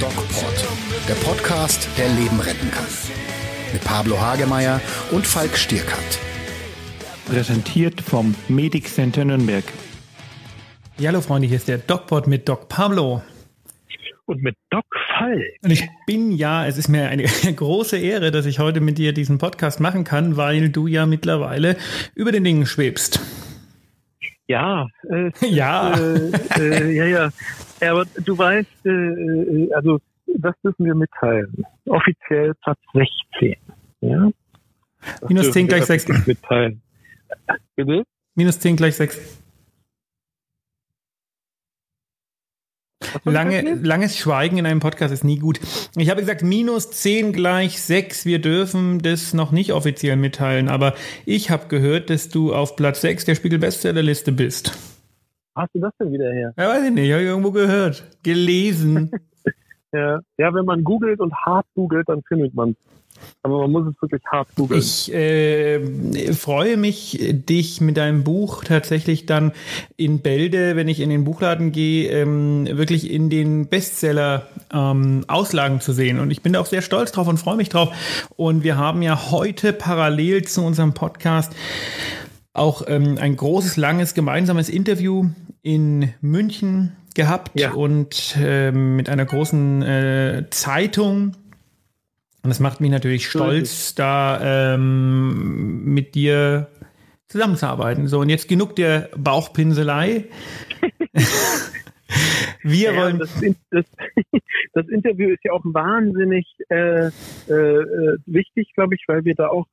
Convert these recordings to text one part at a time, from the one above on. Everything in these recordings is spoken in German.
DocPod, der Podcast, der Leben retten kann. Mit Pablo Hagemeier und Falk Stierkant. Präsentiert vom Medic Center Nürnberg. Ja, hallo Freunde, hier ist der DocPod mit Doc Pablo. Und mit Doc Fall. Und ich bin ja, es ist mir eine große Ehre, dass ich heute mit dir diesen Podcast machen kann, weil du ja mittlerweile über den Dingen schwebst. Ja, äh, ja. Äh, äh, ja, ja. Ja, aber du weißt, äh, äh, also das müssen wir mitteilen. Offiziell Platz 16. Ja? Das Minus 10 gleich 6. Mitteilen. Bitte? Minus 10 gleich 6. Lange, langes Schweigen in einem Podcast ist nie gut. Ich habe gesagt, minus 10 gleich 6. Wir dürfen das noch nicht offiziell mitteilen, aber ich habe gehört, dass du auf Platz 6 der Spiegel-Bestsellerliste bist. Hast du das denn wieder her? Ja, weiß ich nicht, habe ich irgendwo gehört. Gelesen. ja. ja, wenn man googelt und hart googelt, dann findet man aber man muss es wirklich hart googeln. Ich äh, freue mich, dich mit deinem Buch tatsächlich dann in Bälde, wenn ich in den Buchladen gehe, ähm, wirklich in den Bestseller-Auslagen ähm, zu sehen. Und ich bin da auch sehr stolz drauf und freue mich drauf. Und wir haben ja heute parallel zu unserem Podcast auch ähm, ein großes, langes gemeinsames Interview in München gehabt ja. und äh, mit einer großen äh, Zeitung. Und das macht mich natürlich stolz, da ähm, mit dir zusammenzuarbeiten. So, und jetzt genug der Bauchpinselei. Wir ja, wollen. Das, das, das, Interview ist ja auch wahnsinnig äh, äh, wichtig, glaube ich, weil wir da auch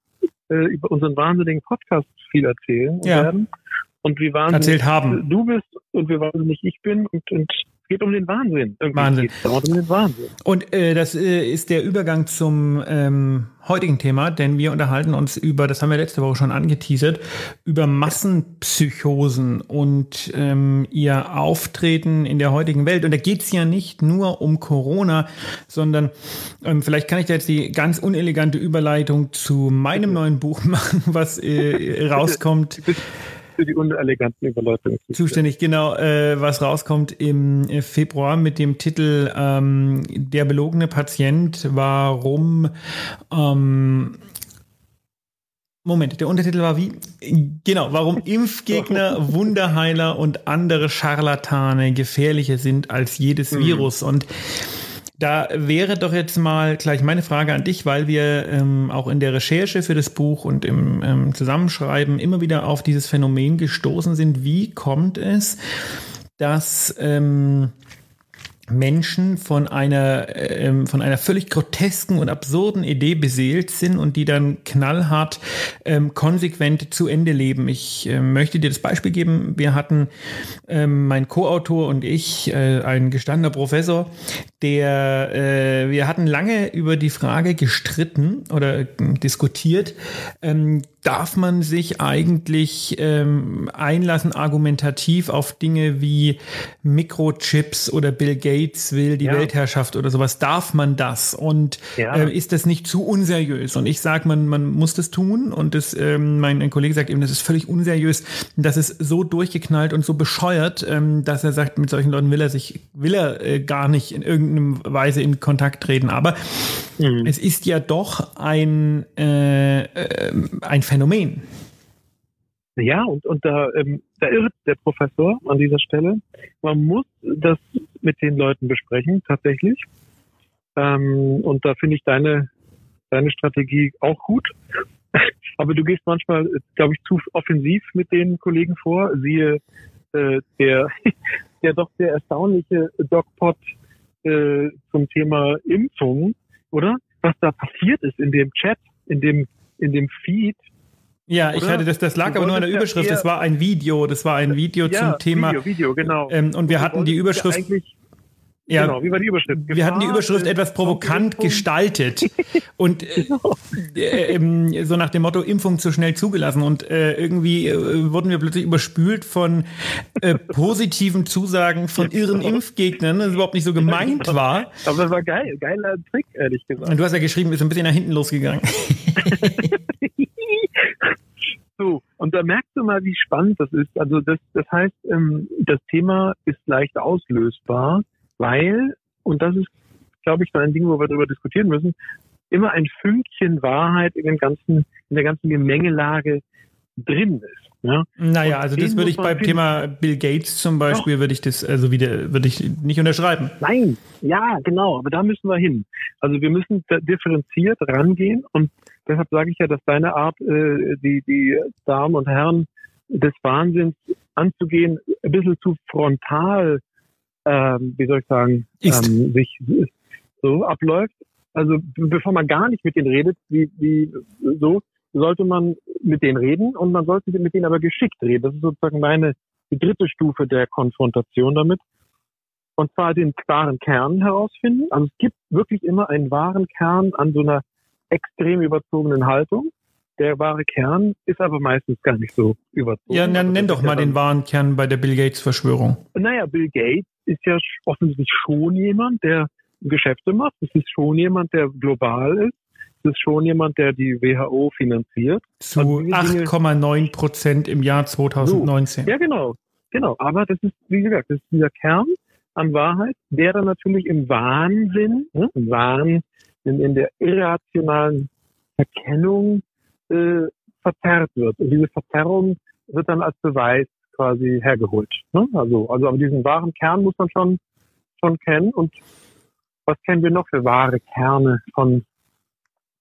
äh, über unseren wahnsinnigen Podcast viel erzählen ja. werden und wie wahnsinnig Erzählt haben. du bist und wie wahnsinnig ich bin und, und geht um den Wahnsinn. Irgendwie Wahnsinn. Um den Wahnsinn. Und äh, das äh, ist der Übergang zum ähm, heutigen Thema, denn wir unterhalten uns über, das haben wir letzte Woche schon angeteasert, über Massenpsychosen und ähm, ihr Auftreten in der heutigen Welt. Und da geht es ja nicht nur um Corona, sondern ähm, vielleicht kann ich da jetzt die ganz unelegante Überleitung zu meinem neuen Buch machen, was äh, rauskommt für die uneleganten Überleitungen zuständig. Genau, äh, was rauskommt im Februar mit dem Titel ähm, Der belogene Patient, warum ähm, Moment, der Untertitel war wie? Genau, warum Impfgegner, Wunderheiler und andere Scharlatane gefährlicher sind als jedes mhm. Virus. Und da wäre doch jetzt mal gleich meine Frage an dich, weil wir ähm, auch in der Recherche für das Buch und im ähm, Zusammenschreiben immer wieder auf dieses Phänomen gestoßen sind. Wie kommt es, dass ähm, Menschen von einer, äh, von einer völlig grotesken und absurden Idee beseelt sind und die dann knallhart ähm, konsequent zu Ende leben. Ich äh, möchte dir das Beispiel geben. Wir hatten ähm, mein Co-Autor und ich, äh, ein gestandener Professor, der äh, wir hatten lange über die Frage gestritten oder äh, diskutiert, ähm, darf man sich eigentlich ähm, einlassen, argumentativ auf Dinge wie Mikrochips oder Bill Gates will die ja. Weltherrschaft oder sowas? Darf man das? Und ja. äh, ist das nicht zu unseriös? Und ich sage, man, man muss das tun. Und das, ähm, mein Kollege sagt eben, das ist völlig unseriös. Das ist so durchgeknallt und so bescheuert, ähm, dass er sagt, mit solchen Leuten will er sich, will er äh, gar nicht in irgendeiner Weise in Kontakt treten. Aber mhm. es ist ja doch ein, äh, äh ein Phänomen. Ja, und, und da, ähm, da irrt der Professor an dieser Stelle. Man muss das mit den Leuten besprechen, tatsächlich. Ähm, und da finde ich deine, deine Strategie auch gut. Aber du gehst manchmal, glaube ich, zu offensiv mit den Kollegen vor. Siehe äh, der, der doch sehr erstaunliche DocPod äh, zum Thema Impfung, oder? Was da passiert ist in dem Chat, in dem, in dem Feed ja, ich hatte das, das lag aber nur in der Überschrift. Das war ein Video, das war ein Video ja, zum Thema. Video, Video, genau. Ähm, und wir hatten die Überschrift. Ja, genau, wie war die Überschrift? Gefahr, wir hatten die Überschrift etwas provokant gestaltet und äh, äh, äh, so nach dem Motto Impfung zu schnell zugelassen und äh, irgendwie äh, wurden wir plötzlich überspült von äh, positiven Zusagen von irren Impfgegnern, das überhaupt nicht so gemeint war. Aber das war geil, geiler Trick, ehrlich gesagt. Und du hast ja geschrieben, ist ein bisschen nach hinten losgegangen. so, Und da merkst du mal, wie spannend das ist. Also das, das heißt, ähm, das Thema ist leicht auslösbar, weil, und das ist, glaube ich, so ein Ding, wo wir darüber diskutieren müssen, immer ein Fünkchen Wahrheit in dem ganzen, in der ganzen Gemengelage drin ist. Ja? Naja, also das würde ich beim finden. Thema Bill Gates zum Beispiel, würde ich das, also wieder, würde ich nicht unterschreiben. Nein, ja, genau, aber da müssen wir hin. Also wir müssen differenziert rangehen und deshalb sage ich ja, dass deine Art, äh, die, die Damen und Herren des Wahnsinns anzugehen, ein bisschen zu frontal, ähm, wie soll ich sagen, ähm, sich so abläuft. Also bevor man gar nicht mit denen redet, wie, wie so, sollte man mit denen reden und man sollte mit denen aber geschickt reden. Das ist sozusagen meine die dritte Stufe der Konfrontation damit. Und zwar den klaren Kern herausfinden. Also es gibt wirklich immer einen wahren Kern an so einer extrem überzogenen Haltung. Der wahre Kern ist aber meistens gar nicht so überzogen. Ja, nenn, nenn doch mal den wahren Kern bei der Bill Gates Verschwörung. Naja, Bill Gates ist ja offensichtlich schon jemand, der Geschäfte macht. Es ist schon jemand, der global ist ist schon jemand, der die WHO finanziert. Zu also 8,9 Prozent im Jahr 2019. So, ja, genau. Genau. Aber das ist, wie gesagt, das ist dieser Kern an Wahrheit, der dann natürlich im Wahnsinn, ne, im Wahn, in, in der irrationalen Erkennung äh, verzerrt wird. Und diese Verzerrung wird dann als Beweis quasi hergeholt. Ne? Also, also aber diesen wahren Kern muss man schon, schon kennen. Und was kennen wir noch für wahre Kerne von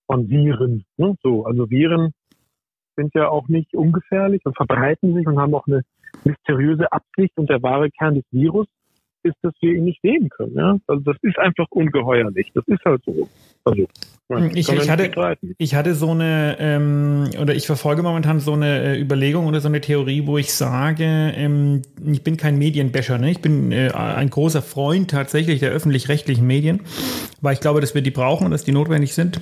von Viren. Ne? So, also Viren sind ja auch nicht ungefährlich und verbreiten sich und haben auch eine mysteriöse Absicht. Und der wahre Kern des Virus ist, dass wir ihn nicht sehen können. Ja? Also das ist einfach ungeheuerlich. Das ist halt so. Also, ich, ich, hatte, ich hatte so eine, ähm, oder ich verfolge momentan so eine äh, Überlegung oder so eine Theorie, wo ich sage, ähm, ich bin kein Medienbäscher, ne? ich bin äh, ein großer Freund tatsächlich der öffentlich-rechtlichen Medien, weil ich glaube, dass wir die brauchen und dass die notwendig sind.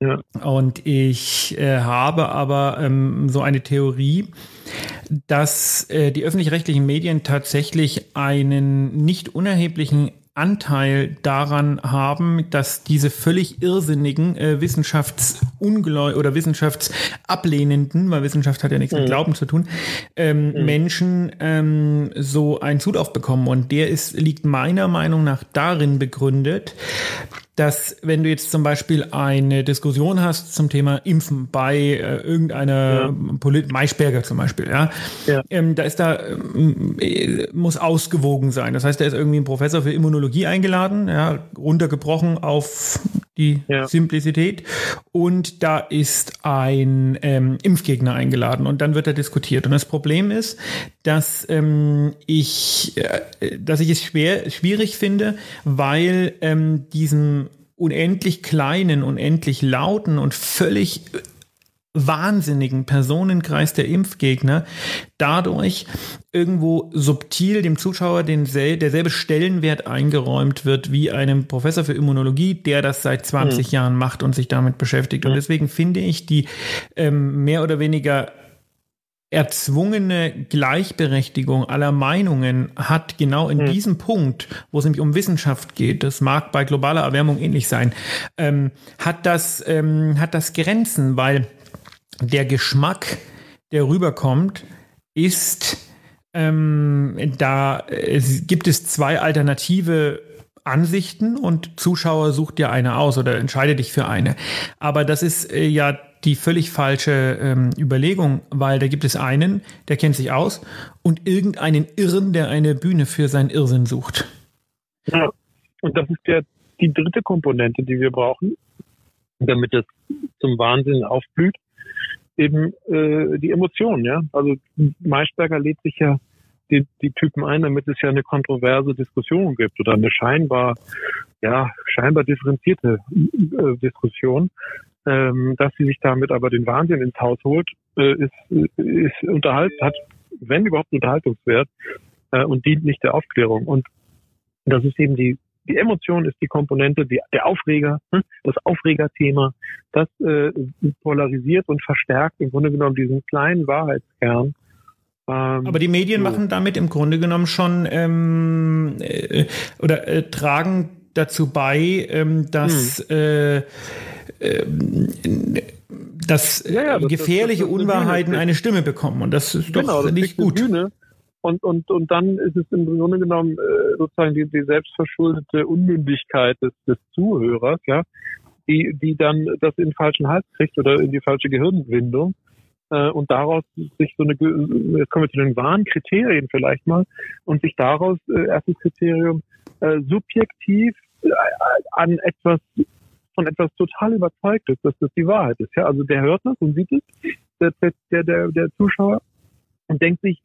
Ja. Und ich äh, habe aber ähm, so eine Theorie, dass äh, die öffentlich-rechtlichen Medien tatsächlich einen nicht unerheblichen Anteil daran haben, dass diese völlig irrsinnigen äh, Wissenschaftsungläu oder Wissenschaftsablehnenden, weil Wissenschaft hat ja nichts mhm. mit Glauben zu tun, ähm, mhm. Menschen ähm, so einen Zulauf bekommen. Und der ist, liegt meiner Meinung nach darin begründet, dass wenn du jetzt zum Beispiel eine Diskussion hast zum Thema Impfen bei äh, irgendeiner ja. Polit Maischberger zum Beispiel, ja, ja. Ähm, da ist da äh, muss ausgewogen sein. Das heißt, da ist irgendwie ein Professor für Immunologie eingeladen, ja, runtergebrochen auf die ja. Simplizität. Und da ist ein ähm, Impfgegner eingeladen und dann wird er diskutiert. Und das Problem ist, dass ähm, ich, äh, dass ich es schwer, schwierig finde, weil ähm, diesen unendlich kleinen, unendlich lauten und völlig wahnsinnigen Personenkreis der Impfgegner dadurch irgendwo subtil dem Zuschauer den derselbe Stellenwert eingeräumt wird wie einem Professor für Immunologie, der das seit 20 mhm. Jahren macht und sich damit beschäftigt. Und hm. deswegen finde ich die ähm, mehr oder weniger erzwungene Gleichberechtigung aller Meinungen hat genau in mhm. diesem Punkt, wo es nämlich um Wissenschaft geht, das mag bei globaler Erwärmung ähnlich sein, ähm, hat das ähm, hat das Grenzen, weil der Geschmack, der rüberkommt, ist, ähm, da es gibt es zwei alternative Ansichten und Zuschauer sucht dir eine aus oder entscheide dich für eine. Aber das ist äh, ja die völlig falsche ähm, Überlegung, weil da gibt es einen, der kennt sich aus und irgendeinen Irren, der eine Bühne für seinen Irrsinn sucht. Ja, und das ist ja die dritte Komponente, die wir brauchen, damit es zum Wahnsinn aufblüht eben äh, die Emotionen, ja. Also Maischberger lädt sich ja die, die Typen ein, damit es ja eine kontroverse Diskussion gibt oder eine scheinbar, ja, scheinbar differenzierte äh, Diskussion. Ähm, dass sie sich damit aber den Wahnsinn ins Haus holt, äh, ist, ist unterhalt, hat, wenn überhaupt, Unterhaltungswert äh, und dient nicht der Aufklärung. Und das ist eben die die Emotion ist die Komponente, die, der Aufreger, hm, das Aufregerthema, das äh, polarisiert und verstärkt im Grunde genommen diesen kleinen Wahrheitskern. Ähm, Aber die Medien so. machen damit im Grunde genommen schon ähm, äh, oder äh, tragen dazu bei, ähm, dass hm. äh, dass ja, ja, das, gefährliche das, das, Unwahrheiten eine Stimme bekommen. Und das ist genau, doch nicht gut. Und, und, und dann ist es im Grunde genommen äh, sozusagen die, die selbstverschuldete Unmündigkeit des, des Zuhörers, ja, die, die dann das in den falschen Hals kriegt oder in die falsche Gehirnwindung äh, und daraus sich so eine, jetzt kommen wir zu den wahren Kriterien vielleicht mal, und sich daraus äh, erstes Kriterium äh, subjektiv äh, an etwas von etwas total überzeugt ist, dass das die Wahrheit ist. Ja, also der hört das und sieht es, der, der, der, der Zuschauer und denkt sich,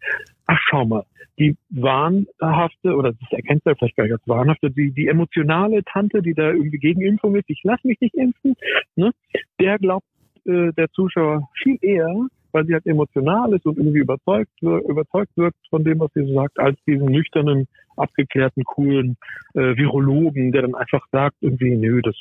ach schau mal, die wahnhafte, oder das erkennt er vielleicht gar nicht als wahnhafte, die, die emotionale Tante, die da irgendwie gegen Impfung ist, ich lass mich nicht impfen, ne, der glaubt äh, der Zuschauer viel eher, weil sie halt emotional ist und irgendwie überzeugt, überzeugt wirkt von dem, was sie so sagt, als diesen nüchternen, abgeklärten, coolen äh, Virologen, der dann einfach sagt, irgendwie, nö, das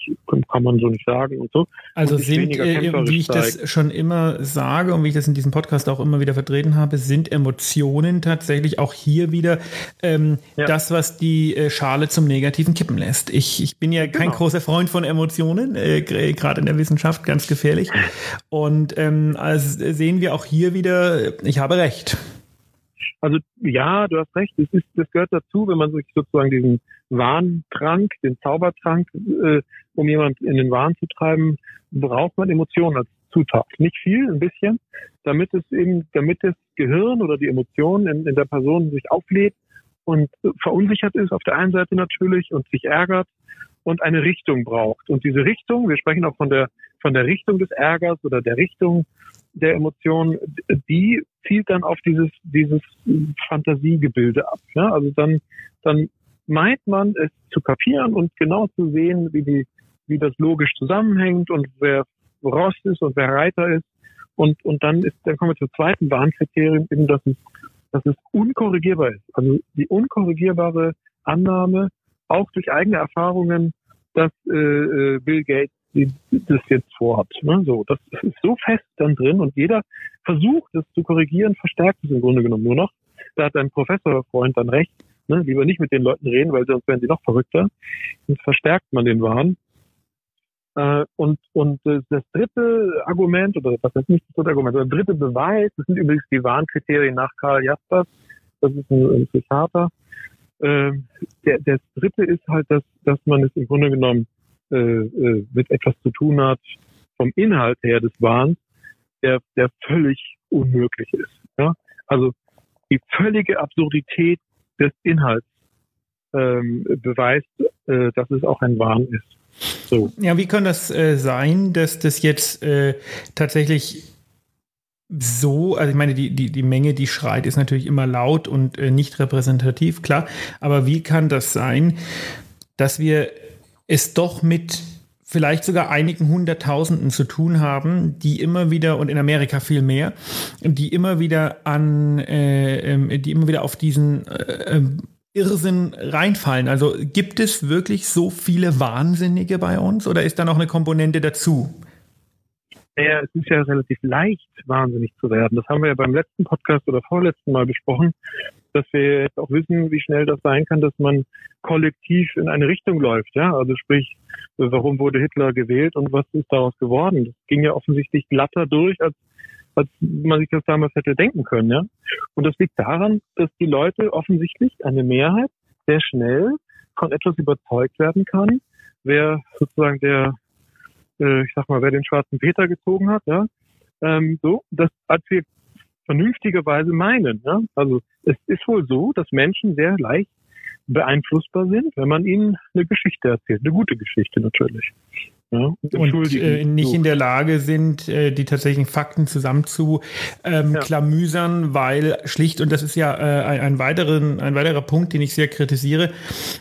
kann man so nicht sagen und so. Also und sind, äh, wie ich zeigt. das schon immer sage und wie ich das in diesem Podcast auch immer wieder vertreten habe, sind Emotionen tatsächlich auch hier wieder ähm, ja. das, was die äh, Schale zum Negativen kippen lässt. Ich, ich bin ja kein genau. großer Freund von Emotionen, äh, gerade in der Wissenschaft ganz gefährlich. Und ähm, also sehen wir auch hier wieder, ich habe recht. Also ja, du hast recht. Das, ist, das gehört dazu, wenn man sich sozusagen diesen Warntrank, den Zaubertrank, äh, um jemand in den Wahn zu treiben, braucht man Emotionen als Zutat. Nicht viel, ein bisschen, damit es eben, damit das Gehirn oder die Emotionen in, in der Person sich auflädt und verunsichert ist auf der einen Seite natürlich und sich ärgert und eine Richtung braucht. Und diese Richtung, wir sprechen auch von der von der Richtung des Ärgers oder der Richtung der Emotionen, die zielt dann auf dieses, dieses Fantasiegebilde ab. Ja? Also dann, dann meint man es zu kapieren und genau zu sehen, wie die, wie das logisch zusammenhängt und wer Rost ist und wer Reiter ist. Und, und dann ist, dann kommen wir zum zweiten Warnkriterium, eben, dass es, dass es unkorrigierbar ist. Also die unkorrigierbare Annahme, auch durch eigene Erfahrungen, dass äh, äh Bill Gates die das jetzt vorhat. Ne? So, das ist so fest dann drin und jeder versucht, es zu korrigieren, verstärkt es im Grunde genommen nur noch. Da hat dein Professorfreund dann recht. Ne? Lieber nicht mit den Leuten reden, weil sonst werden sie noch verrückter. Sonst verstärkt man den Wahn. Äh, und, und das dritte Argument, oder was heißt nicht das dritte Argument, sondern der dritte Beweis, das sind übrigens die Warnkriterien nach Karl Jaspers, das ist ein, ein Psychiater. Äh, der, der dritte ist halt, dass, dass man es im Grunde genommen äh, äh, mit etwas zu tun hat, vom Inhalt her des Wahns, der, der völlig unmöglich ist. Ja? Also die völlige Absurdität des Inhalts ähm, beweist, äh, dass es auch ein Wahn ist. So. Ja, wie kann das äh, sein, dass das jetzt äh, tatsächlich so, also ich meine, die, die, die Menge, die schreit, ist natürlich immer laut und äh, nicht repräsentativ, klar. Aber wie kann das sein, dass wir es doch mit vielleicht sogar einigen Hunderttausenden zu tun haben, die immer wieder, und in Amerika viel mehr, die immer wieder an, äh, ähm, die immer wieder auf diesen äh, ähm, Irrsinn reinfallen. Also gibt es wirklich so viele Wahnsinnige bei uns oder ist da noch eine Komponente dazu? Naja, es ist ja relativ leicht, wahnsinnig zu werden. Das haben wir ja beim letzten Podcast oder vorletzten Mal besprochen dass wir jetzt auch wissen, wie schnell das sein kann, dass man kollektiv in eine Richtung läuft. Ja, also sprich, warum wurde Hitler gewählt und was ist daraus geworden? Das ging ja offensichtlich glatter durch, als, als man sich das damals hätte denken können. Ja, und das liegt daran, dass die Leute offensichtlich eine Mehrheit sehr schnell von etwas überzeugt werden kann, wer sozusagen der, äh, ich sag mal, wer den schwarzen Peter gezogen hat, ja, ähm, so, dass als wir vernünftigerweise meinen. Ja? Also es ist wohl so, dass Menschen sehr leicht beeinflussbar sind, wenn man ihnen eine Geschichte erzählt, eine gute Geschichte natürlich. Ja, und äh, nicht in der Lage sind, äh, die tatsächlichen Fakten zusammenzuklamüsern, ähm, ja. weil schlicht, und das ist ja äh, ein, ein, weiteren, ein weiterer Punkt, den ich sehr kritisiere,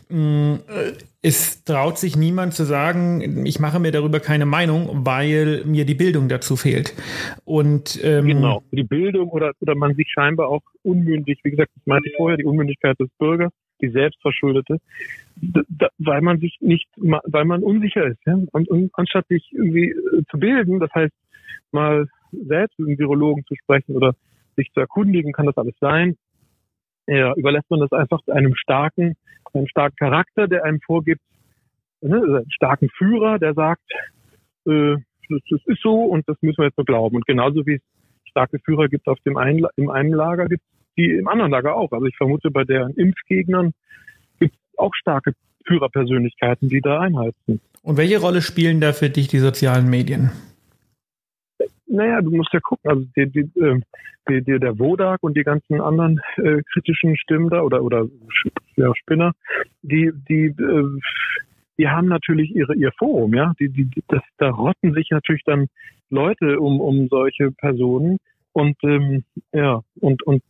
mh, äh, es traut sich niemand zu sagen, ich mache mir darüber keine Meinung, weil mir die Bildung dazu fehlt. Und ähm, genau, die Bildung oder, oder man sich scheinbar auch unmündig, wie gesagt, das meinte ich vorher, die Unmündigkeit des Bürgers, die selbstverschuldete, weil man sich nicht, weil man unsicher ist. Ja? Und, und anstatt sich irgendwie äh, zu bilden, das heißt mal selbst mit einem Virologen zu sprechen oder sich zu erkundigen, kann das alles sein, ja, überlässt man das einfach einem starken, einem starken Charakter, der einem vorgibt, ne, also einen starken Führer, der sagt, äh, das, das ist so und das müssen wir jetzt nur glauben. Und genauso wie es starke Führer gibt auf dem einen, im einen Lager, gibt es die im anderen Lager auch. Also ich vermute, bei den Impfgegnern gibt es auch starke Führerpersönlichkeiten, die da einheizen. Und welche Rolle spielen da für dich die sozialen Medien? Naja, du musst ja gucken, also die, die, äh, die, die, der Wodak und die ganzen anderen äh, kritischen Stimmen da oder oder ja, Spinner, die die äh, die haben natürlich ihre ihr Forum, ja, die die das, da rotten sich natürlich dann Leute um um solche Personen und ähm, ja und und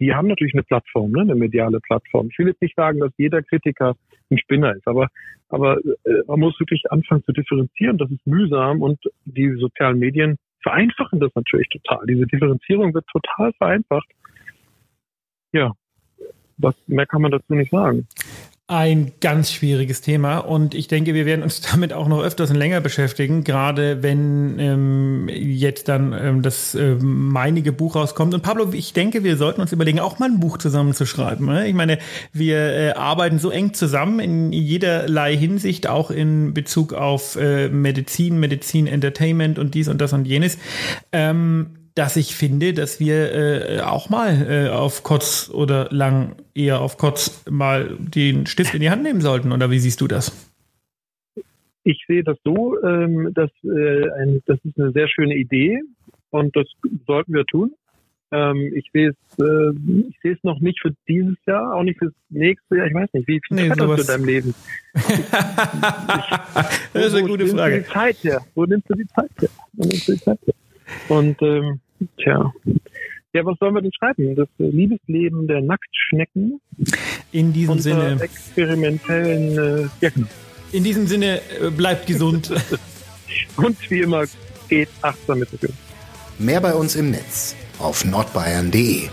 die haben natürlich eine Plattform, ne, eine mediale Plattform. Ich will jetzt nicht sagen, dass jeder Kritiker ein Spinner ist, aber aber äh, man muss wirklich anfangen zu differenzieren. Das ist mühsam und die sozialen Medien vereinfachen das natürlich total. Diese Differenzierung wird total vereinfacht. Ja, was mehr kann man dazu nicht sagen ein ganz schwieriges Thema und ich denke, wir werden uns damit auch noch öfters und länger beschäftigen, gerade wenn ähm, jetzt dann ähm, das äh, meinige Buch rauskommt. Und Pablo, ich denke, wir sollten uns überlegen, auch mal ein Buch zusammen zu schreiben. Ne? Ich meine, wir äh, arbeiten so eng zusammen in jederlei Hinsicht, auch in Bezug auf äh, Medizin, Medizin, Entertainment und dies und das und jenes. Ähm, dass ich finde, dass wir äh, auch mal äh, auf kurz oder lang eher auf kurz mal den Stift in die Hand nehmen sollten. Oder wie siehst du das? Ich sehe das so, ähm, dass äh, ein, das ist eine sehr schöne Idee und das sollten wir tun. Ähm, ich sehe es, äh, ich sehe es noch nicht für dieses Jahr, auch nicht fürs nächste Jahr. Ich weiß nicht, wie viel nee, Zeit hast du in deinem Leben? Ich, das ist eine gute Frage. Wo nimmst du die Zeit her? Wo nimmst du die Zeit her? Wo nimmst du die Zeit her? Und ähm, Tja. Ja, was sollen wir denn schreiben? Das Liebesleben der Nacktschnecken. In diesem Sinne. Experimentellen äh, ja, genau. In diesem Sinne, äh, bleibt gesund. Und wie immer, geht achtsam mit der Mehr bei uns im Netz auf nordbayern.de.